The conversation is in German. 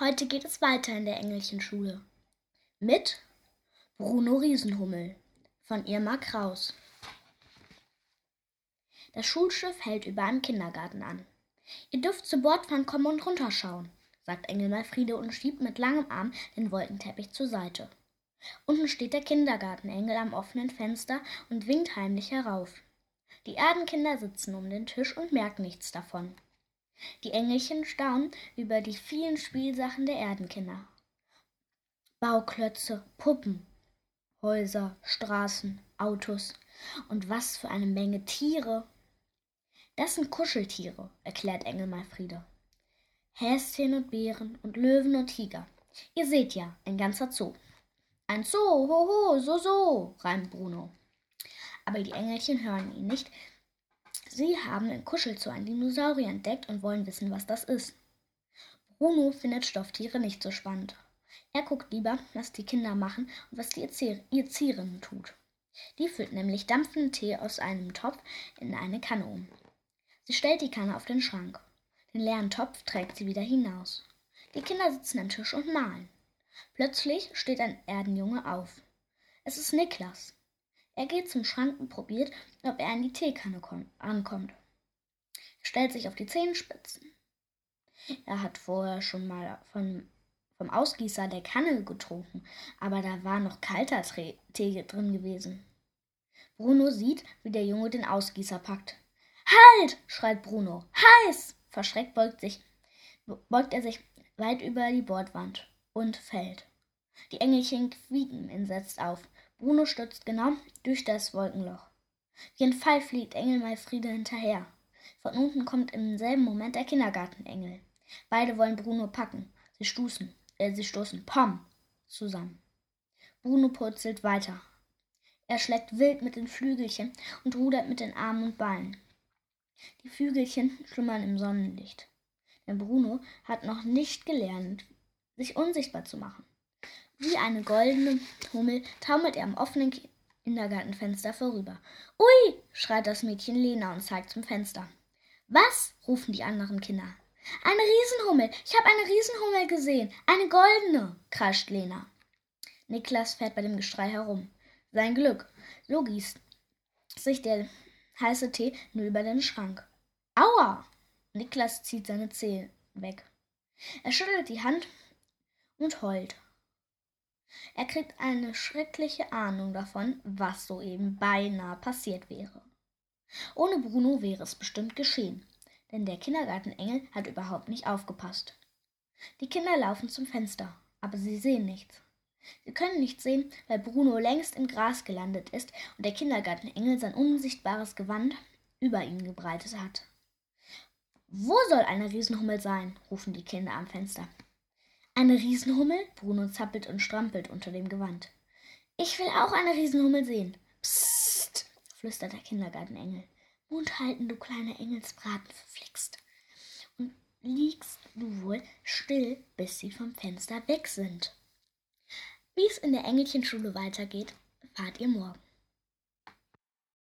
Heute geht es weiter in der Engelchenschule. Mit Bruno Riesenhummel von Irma Kraus. Das Schulschiff hält über einem Kindergarten an. Ihr dürft zu Bordfahren kommen und runterschauen, sagt Engel Malfriede und schiebt mit langem Arm den Wolkenteppich zur Seite. Unten steht der Kindergartenengel am offenen Fenster und winkt heimlich herauf. Die Erdenkinder sitzen um den Tisch und merken nichts davon. Die Engelchen staunen über die vielen Spielsachen der Erdenkinder. Bauklötze, Puppen, Häuser, Straßen, Autos und was für eine Menge Tiere. Das sind Kuscheltiere, erklärt Engel Malfriede. Häschen und Bären und Löwen und Tiger. Ihr seht ja, ein ganzer Zoo. Ein Zoo, ho, ho, so, so, reimt Bruno. Aber die Engelchen hören ihn nicht, Sie haben in Kuschelzoo einen Dinosaurier entdeckt und wollen wissen, was das ist. Bruno findet Stofftiere nicht so spannend. Er guckt lieber, was die Kinder machen und was die Erzieherin tut. Die füllt nämlich dampfenden Tee aus einem Topf in eine Kanne um. Sie stellt die Kanne auf den Schrank. Den leeren Topf trägt sie wieder hinaus. Die Kinder sitzen am Tisch und malen. Plötzlich steht ein Erdenjunge auf. Es ist Niklas. Er geht zum Schrank und probiert, ob er an die Teekanne ankommt. Er stellt sich auf die Zehenspitzen. Er hat vorher schon mal von, vom Ausgießer der Kanne getrunken, aber da war noch kalter Tee drin gewesen. Bruno sieht, wie der Junge den Ausgießer packt. Halt! schreit Bruno. Heiß! Verschreckt beugt, sich, beugt er sich weit über die Bordwand und fällt. Die Engelchen quieken entsetzt auf. Bruno stürzt genau durch das Wolkenloch. Wie ein Pfeil fliegt Engel Malfriede hinterher. Von unten kommt im selben Moment der Kindergartenengel. Beide wollen Bruno packen. Sie stoßen, äh, sie stoßen, pom, zusammen. Bruno purzelt weiter. Er schlägt wild mit den Flügelchen und rudert mit den Armen und Beinen. Die Flügelchen schlummern im Sonnenlicht. Denn Bruno hat noch nicht gelernt, sich unsichtbar zu machen. Wie eine goldene Hummel taumelt er am offenen Kindergartenfenster vorüber. Ui! schreit das Mädchen Lena und zeigt zum Fenster. Was? rufen die anderen Kinder. Eine Riesenhummel. Ich habe eine Riesenhummel gesehen. Eine goldene, kreischt Lena. Niklas fährt bei dem Geschrei herum. Sein Glück. So gießt sich der heiße Tee nur über den Schrank. Aua! Niklas zieht seine Zehen weg. Er schüttelt die Hand und heult. Er kriegt eine schreckliche Ahnung davon, was soeben beinahe passiert wäre. Ohne Bruno wäre es bestimmt geschehen, denn der Kindergartenengel hat überhaupt nicht aufgepasst. Die Kinder laufen zum Fenster, aber sie sehen nichts. Sie können nichts sehen, weil Bruno längst im Gras gelandet ist und der Kindergartenengel sein unsichtbares Gewand über ihn gebreitet hat. Wo soll eine Riesenhummel sein? rufen die Kinder am Fenster. Eine Riesenhummel? Bruno zappelt und strampelt unter dem Gewand. Ich will auch eine Riesenhummel sehen. Psst, flüstert der Kindergartenengel. Mund halten, du kleiner Engelsbraten, verflixt. Und liegst du wohl still, bis sie vom Fenster weg sind. Wie es in der Engelchenschule weitergeht, erfahrt ihr morgen.